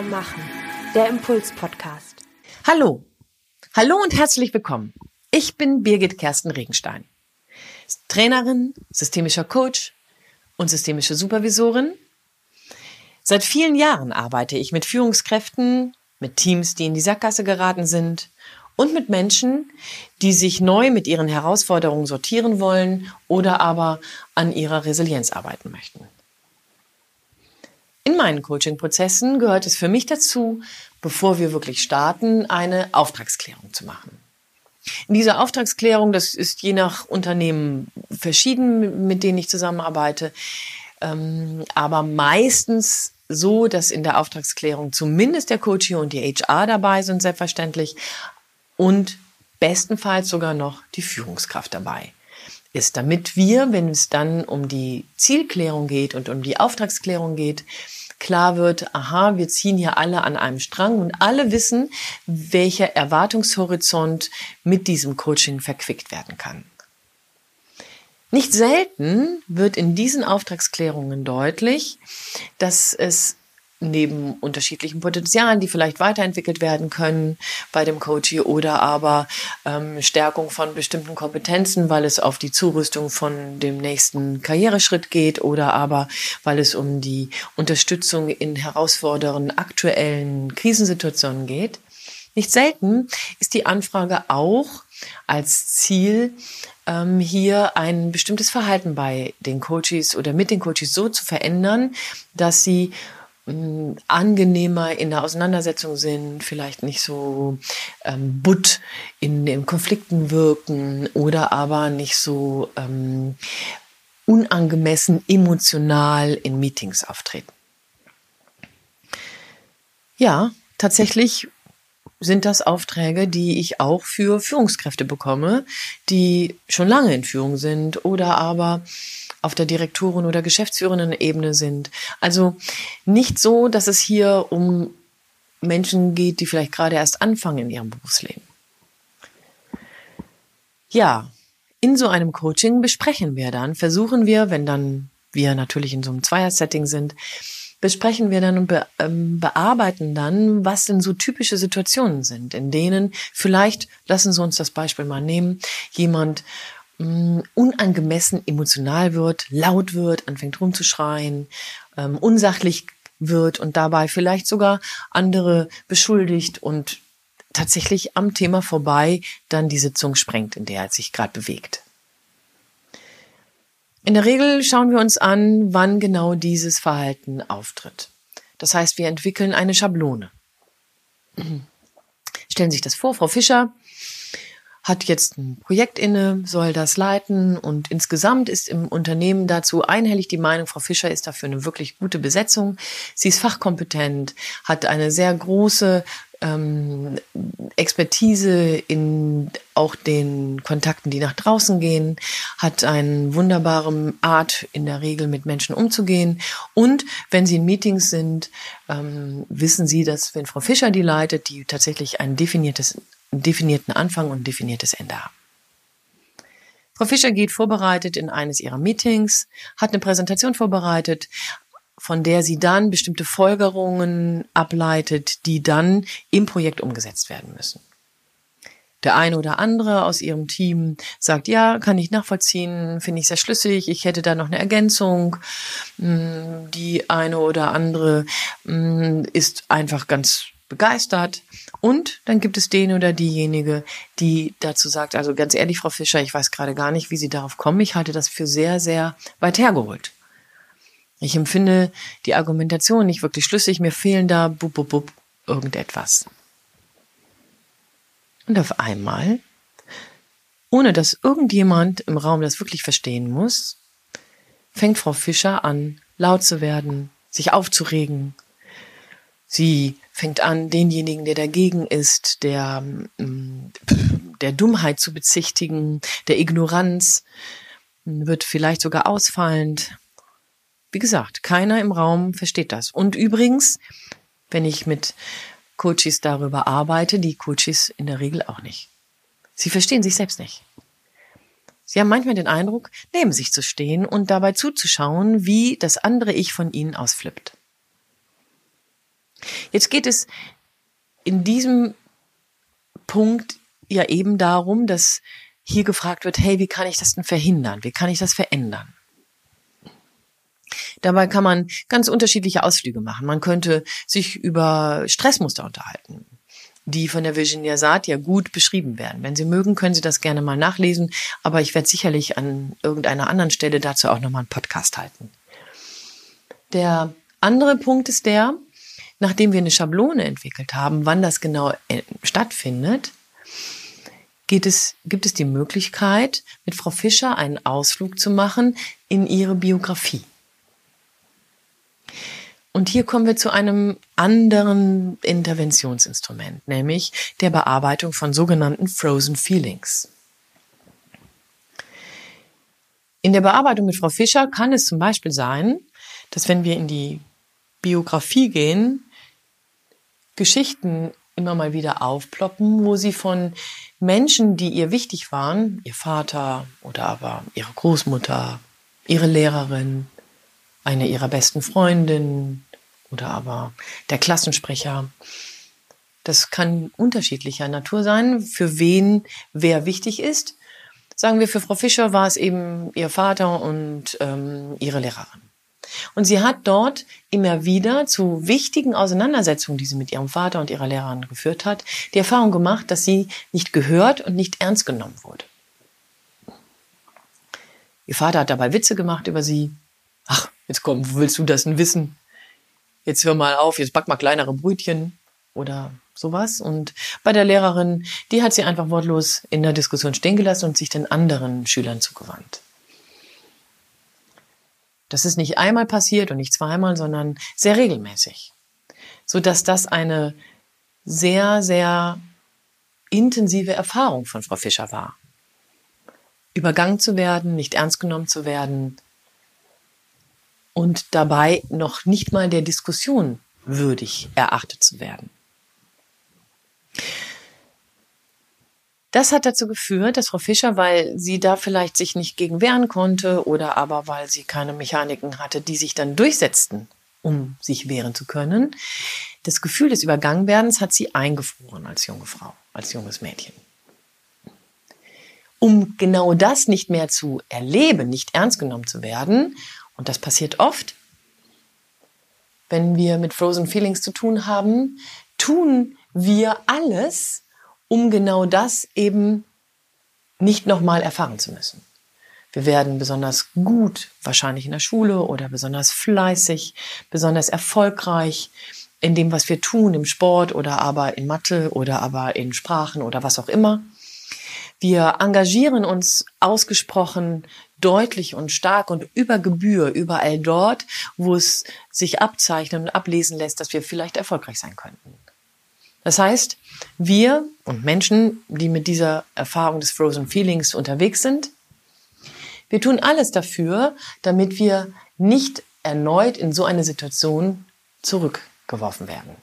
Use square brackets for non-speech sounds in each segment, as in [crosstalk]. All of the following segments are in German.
Stärker machen. Der Impuls-Podcast. Hallo. Hallo und herzlich willkommen. Ich bin Birgit Kersten Regenstein. Trainerin, systemischer Coach und systemische Supervisorin. Seit vielen Jahren arbeite ich mit Führungskräften, mit Teams, die in die Sackgasse geraten sind und mit Menschen, die sich neu mit ihren Herausforderungen sortieren wollen oder aber an ihrer Resilienz arbeiten möchten. In meinen Coaching-Prozessen gehört es für mich dazu, bevor wir wirklich starten, eine Auftragsklärung zu machen. In dieser Auftragsklärung, das ist je nach Unternehmen verschieden, mit denen ich zusammenarbeite, ähm, aber meistens so, dass in der Auftragsklärung zumindest der Coach und die HR dabei sind, selbstverständlich, und bestenfalls sogar noch die Führungskraft dabei ist, damit wir, wenn es dann um die Zielklärung geht und um die Auftragsklärung geht, klar wird, aha, wir ziehen hier alle an einem Strang und alle wissen, welcher Erwartungshorizont mit diesem Coaching verquickt werden kann. Nicht selten wird in diesen Auftragsklärungen deutlich, dass es neben unterschiedlichen Potenzialen, die vielleicht weiterentwickelt werden können bei dem Coachie oder aber ähm, Stärkung von bestimmten Kompetenzen, weil es auf die Zurüstung von dem nächsten Karriereschritt geht oder aber weil es um die Unterstützung in herausfordernden aktuellen Krisensituationen geht. Nicht selten ist die Anfrage auch als Ziel, ähm, hier ein bestimmtes Verhalten bei den Coaches oder mit den Coaches so zu verändern, dass sie angenehmer in der Auseinandersetzung sind, vielleicht nicht so ähm, butt in den Konflikten wirken oder aber nicht so ähm, unangemessen emotional in Meetings auftreten. Ja, tatsächlich sind das Aufträge, die ich auch für Führungskräfte bekomme, die schon lange in Führung sind oder aber auf der Direktoren- oder geschäftsführenden Ebene sind. Also nicht so, dass es hier um Menschen geht, die vielleicht gerade erst anfangen in ihrem Berufsleben. Ja, in so einem Coaching besprechen wir dann, versuchen wir, wenn dann wir natürlich in so einem Zweier-Setting sind, besprechen wir dann und be ähm, bearbeiten dann, was denn so typische Situationen sind, in denen vielleicht, lassen Sie uns das Beispiel mal nehmen, jemand mh, unangemessen emotional wird, laut wird, anfängt rumzuschreien, ähm, unsachlich wird und dabei vielleicht sogar andere beschuldigt und tatsächlich am Thema vorbei dann die Sitzung sprengt, in der er sich gerade bewegt. In der Regel schauen wir uns an, wann genau dieses Verhalten auftritt. Das heißt, wir entwickeln eine Schablone. [clears throat] Stellen Sie sich das vor, Frau Fischer hat jetzt ein Projekt inne, soll das leiten und insgesamt ist im Unternehmen dazu einhellig die Meinung, Frau Fischer ist dafür eine wirklich gute Besetzung. Sie ist fachkompetent, hat eine sehr große ähm, Expertise in auch den Kontakten, die nach draußen gehen, hat eine wunderbare Art in der Regel mit Menschen umzugehen. Und wenn sie in Meetings sind, ähm, wissen sie, dass wenn Frau Fischer die leitet, die tatsächlich ein definiertes definierten Anfang und definiertes Ende haben. Frau Fischer geht vorbereitet in eines ihrer Meetings, hat eine Präsentation vorbereitet, von der sie dann bestimmte Folgerungen ableitet, die dann im Projekt umgesetzt werden müssen. Der eine oder andere aus ihrem Team sagt, ja, kann ich nachvollziehen, finde ich sehr schlüssig, ich hätte da noch eine Ergänzung. Mm, die eine oder andere mm, ist einfach ganz begeistert. Und dann gibt es den oder diejenige, die dazu sagt, also ganz ehrlich, Frau Fischer, ich weiß gerade gar nicht, wie Sie darauf kommen. Ich halte das für sehr, sehr weit hergeholt. Ich empfinde die Argumentation nicht wirklich schlüssig. Mir fehlen da bub, bub, bub, irgendetwas. Und auf einmal, ohne dass irgendjemand im Raum das wirklich verstehen muss, fängt Frau Fischer an, laut zu werden, sich aufzuregen, Sie fängt an, denjenigen, der dagegen ist, der, mm, der Dummheit zu bezichtigen, der Ignoranz, wird vielleicht sogar ausfallend. Wie gesagt, keiner im Raum versteht das. Und übrigens, wenn ich mit Coaches darüber arbeite, die Coaches in der Regel auch nicht. Sie verstehen sich selbst nicht. Sie haben manchmal den Eindruck, neben sich zu stehen und dabei zuzuschauen, wie das andere Ich von ihnen ausflippt. Jetzt geht es in diesem Punkt ja eben darum, dass hier gefragt wird, hey, wie kann ich das denn verhindern? Wie kann ich das verändern? Dabei kann man ganz unterschiedliche Ausflüge machen. Man könnte sich über Stressmuster unterhalten, die von der Virginia Saat ja gut beschrieben werden. Wenn Sie mögen, können Sie das gerne mal nachlesen, aber ich werde sicherlich an irgendeiner anderen Stelle dazu auch nochmal einen Podcast halten. Der andere Punkt ist der, nachdem wir eine Schablone entwickelt haben, wann das genau äh, stattfindet, geht es, gibt es die Möglichkeit, mit Frau Fischer einen Ausflug zu machen in ihre Biografie. Und hier kommen wir zu einem anderen Interventionsinstrument, nämlich der Bearbeitung von sogenannten Frozen Feelings. In der Bearbeitung mit Frau Fischer kann es zum Beispiel sein, dass wenn wir in die Biografie gehen, Geschichten immer mal wieder aufploppen, wo sie von Menschen, die ihr wichtig waren, ihr Vater oder aber ihre Großmutter, ihre Lehrerin, eine ihrer besten Freundinnen oder aber der Klassensprecher. Das kann unterschiedlicher Natur sein, für wen wer wichtig ist. Sagen wir, für Frau Fischer war es eben ihr Vater und ähm, ihre Lehrerin. Und sie hat dort immer wieder zu wichtigen Auseinandersetzungen, die sie mit ihrem Vater und ihrer Lehrerin geführt hat, die Erfahrung gemacht, dass sie nicht gehört und nicht ernst genommen wurde. Ihr Vater hat dabei Witze gemacht über sie. Ach, jetzt komm, wo willst du das denn wissen? Jetzt hör mal auf, jetzt back mal kleinere Brötchen oder sowas. Und bei der Lehrerin, die hat sie einfach wortlos in der Diskussion stehen gelassen und sich den anderen Schülern zugewandt. Das ist nicht einmal passiert und nicht zweimal, sondern sehr regelmäßig. So dass das eine sehr, sehr intensive Erfahrung von Frau Fischer war. Übergangen zu werden, nicht ernst genommen zu werden und dabei noch nicht mal der Diskussion würdig erachtet zu werden. Das hat dazu geführt, dass Frau Fischer, weil sie da vielleicht sich nicht gegen wehren konnte oder aber weil sie keine Mechaniken hatte, die sich dann durchsetzten, um sich wehren zu können, das Gefühl des Übergangenwerdens hat sie eingefroren als junge Frau, als junges Mädchen. Um genau das nicht mehr zu erleben, nicht ernst genommen zu werden, und das passiert oft, wenn wir mit Frozen Feelings zu tun haben, tun wir alles, um genau das eben nicht nochmal erfahren zu müssen. Wir werden besonders gut, wahrscheinlich in der Schule oder besonders fleißig, besonders erfolgreich in dem, was wir tun, im Sport oder aber in Mathe oder aber in Sprachen oder was auch immer. Wir engagieren uns ausgesprochen deutlich und stark und über Gebühr überall dort, wo es sich abzeichnen und ablesen lässt, dass wir vielleicht erfolgreich sein könnten. Das heißt, wir und Menschen, die mit dieser Erfahrung des Frozen Feelings unterwegs sind, wir tun alles dafür, damit wir nicht erneut in so eine Situation zurückgeworfen werden.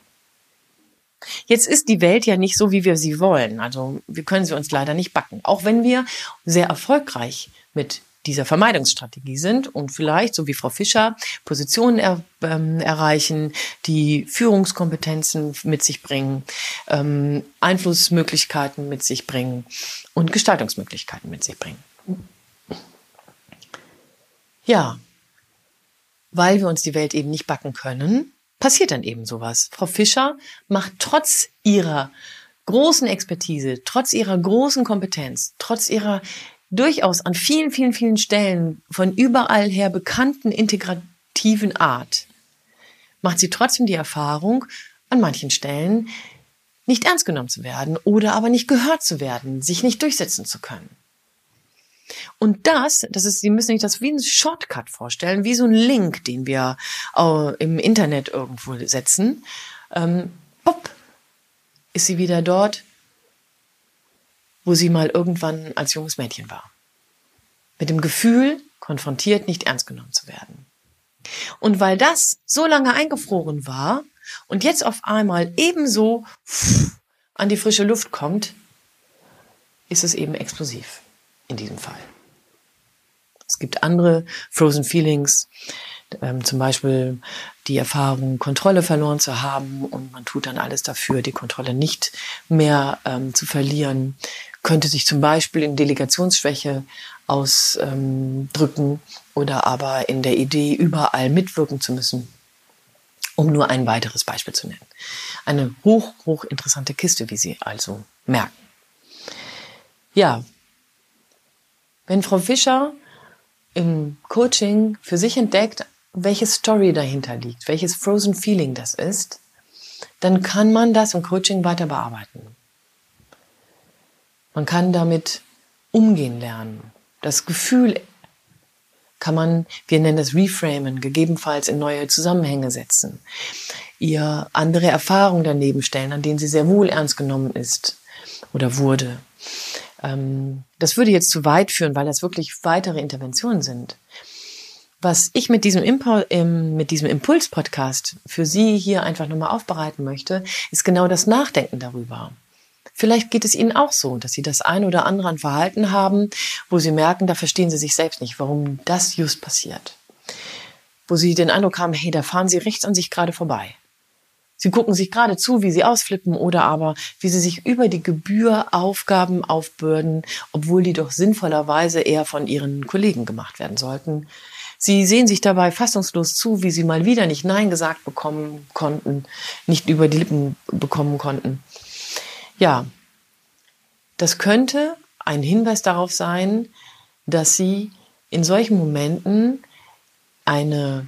Jetzt ist die Welt ja nicht so, wie wir sie wollen. Also wir können sie uns leider nicht backen. Auch wenn wir sehr erfolgreich mit dieser Vermeidungsstrategie sind und vielleicht, so wie Frau Fischer, Positionen er, ähm, erreichen, die Führungskompetenzen mit sich bringen, ähm, Einflussmöglichkeiten mit sich bringen und Gestaltungsmöglichkeiten mit sich bringen. Ja, weil wir uns die Welt eben nicht backen können, passiert dann eben sowas. Frau Fischer macht trotz ihrer großen Expertise, trotz ihrer großen Kompetenz, trotz ihrer durchaus an vielen, vielen, vielen Stellen von überall her bekannten integrativen Art, macht sie trotzdem die Erfahrung, an manchen Stellen nicht ernst genommen zu werden oder aber nicht gehört zu werden, sich nicht durchsetzen zu können. Und das, das ist, Sie müssen sich das wie ein Shortcut vorstellen, wie so ein Link, den wir im Internet irgendwo setzen. Ähm, pop, ist sie wieder dort, wo sie mal irgendwann als junges Mädchen war. Mit dem Gefühl, konfrontiert, nicht ernst genommen zu werden. Und weil das so lange eingefroren war und jetzt auf einmal ebenso an die frische Luft kommt, ist es eben explosiv in diesem Fall. Es gibt andere Frozen Feelings, ähm, zum Beispiel die Erfahrung, Kontrolle verloren zu haben und man tut dann alles dafür, die Kontrolle nicht mehr ähm, zu verlieren, könnte sich zum Beispiel in Delegationsschwäche ausdrücken oder aber in der Idee, überall mitwirken zu müssen, um nur ein weiteres Beispiel zu nennen. Eine hoch, hoch interessante Kiste, wie Sie also merken. Ja, wenn Frau Fischer im Coaching für sich entdeckt, welche Story dahinter liegt, welches Frozen Feeling das ist, dann kann man das im Coaching weiter bearbeiten. Man kann damit umgehen lernen. Das Gefühl kann man, wir nennen das Reframen, gegebenenfalls in neue Zusammenhänge setzen. Ihr andere Erfahrungen daneben stellen, an denen sie sehr wohl ernst genommen ist oder wurde. Ähm, das würde jetzt zu weit führen, weil das wirklich weitere Interventionen sind. Was ich mit diesem, Impul mit diesem Impuls-Podcast für Sie hier einfach nochmal aufbereiten möchte, ist genau das Nachdenken darüber. Vielleicht geht es Ihnen auch so, dass Sie das ein oder andere an Verhalten haben, wo Sie merken, da verstehen Sie sich selbst nicht, warum das just passiert. Wo Sie den Eindruck haben, hey, da fahren Sie rechts an sich gerade vorbei. Sie gucken sich gerade zu, wie sie ausflippen oder aber wie sie sich über die Gebühr Aufgaben aufbürden, obwohl die doch sinnvollerweise eher von ihren Kollegen gemacht werden sollten. Sie sehen sich dabei fassungslos zu, wie sie mal wieder nicht Nein gesagt bekommen konnten, nicht über die Lippen bekommen konnten. Ja, das könnte ein Hinweis darauf sein, dass sie in solchen Momenten eine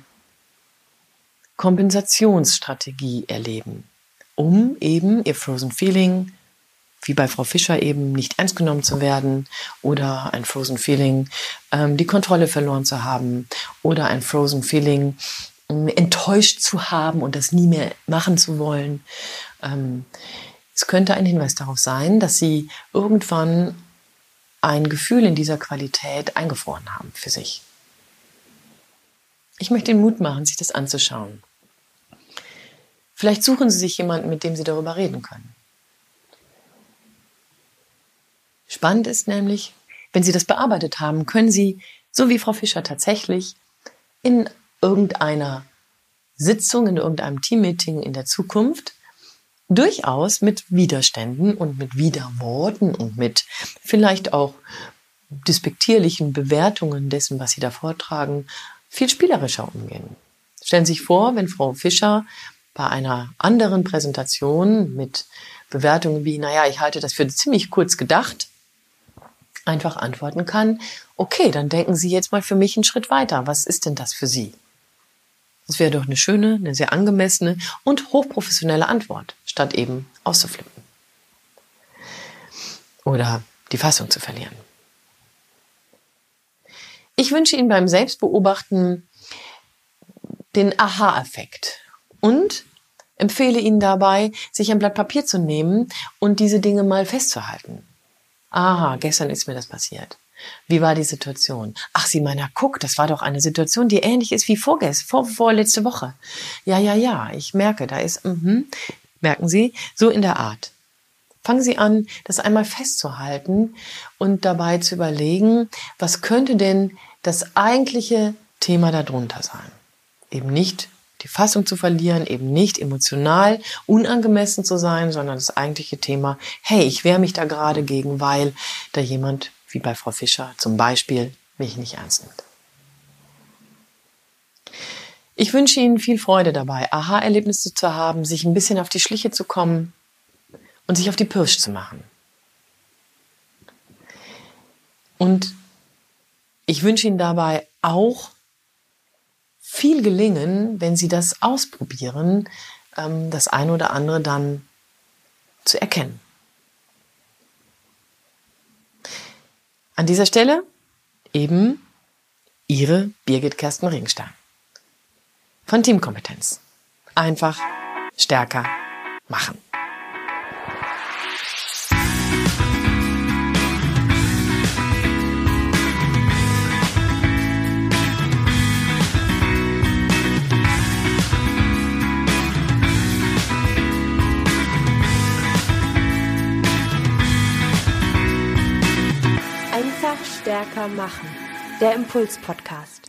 Kompensationsstrategie erleben, um eben ihr Frozen Feeling wie bei Frau Fischer eben nicht ernst genommen zu werden oder ein Frozen Feeling, ähm, die Kontrolle verloren zu haben oder ein Frozen Feeling, äh, enttäuscht zu haben und das nie mehr machen zu wollen. Ähm, es könnte ein Hinweis darauf sein, dass Sie irgendwann ein Gefühl in dieser Qualität eingefroren haben für sich. Ich möchte Ihnen Mut machen, sich das anzuschauen. Vielleicht suchen Sie sich jemanden, mit dem Sie darüber reden können. Spannend ist nämlich, wenn Sie das bearbeitet haben, können Sie, so wie Frau Fischer tatsächlich, in irgendeiner Sitzung, in irgendeinem Teammeeting in der Zukunft durchaus mit Widerständen und mit Widerworten und mit vielleicht auch despektierlichen Bewertungen dessen, was Sie da vortragen, viel spielerischer umgehen. Stellen Sie sich vor, wenn Frau Fischer bei einer anderen Präsentation mit Bewertungen wie, naja, ich halte das für ziemlich kurz gedacht, einfach antworten kann, okay, dann denken Sie jetzt mal für mich einen Schritt weiter. Was ist denn das für Sie? Das wäre doch eine schöne, eine sehr angemessene und hochprofessionelle Antwort, statt eben auszuflippen. Oder die Fassung zu verlieren. Ich wünsche Ihnen beim Selbstbeobachten den Aha-Effekt und empfehle Ihnen dabei, sich ein Blatt Papier zu nehmen und diese Dinge mal festzuhalten. Aha, gestern ist mir das passiert. Wie war die Situation? Ach, Sie meiner, guck, das war doch eine Situation, die ähnlich ist wie vorgestern, vor, vorletzte Woche. Ja, ja, ja, ich merke, da ist, mhm, merken Sie, so in der Art. Fangen Sie an, das einmal festzuhalten und dabei zu überlegen, was könnte denn das eigentliche Thema darunter sein? Eben nicht die Fassung zu verlieren, eben nicht emotional unangemessen zu sein, sondern das eigentliche Thema, hey, ich wehre mich da gerade gegen, weil da jemand, wie bei Frau Fischer zum Beispiel, mich nicht ernst nimmt. Ich wünsche Ihnen viel Freude dabei, Aha-Erlebnisse zu haben, sich ein bisschen auf die Schliche zu kommen und sich auf die Pirsch zu machen. Und ich wünsche Ihnen dabei auch viel gelingen, wenn Sie das ausprobieren, ähm, das eine oder andere dann zu erkennen. An dieser Stelle eben Ihre Birgit Kersten Ringstein von Teamkompetenz. Einfach stärker machen. Machen. Der Impuls Podcast.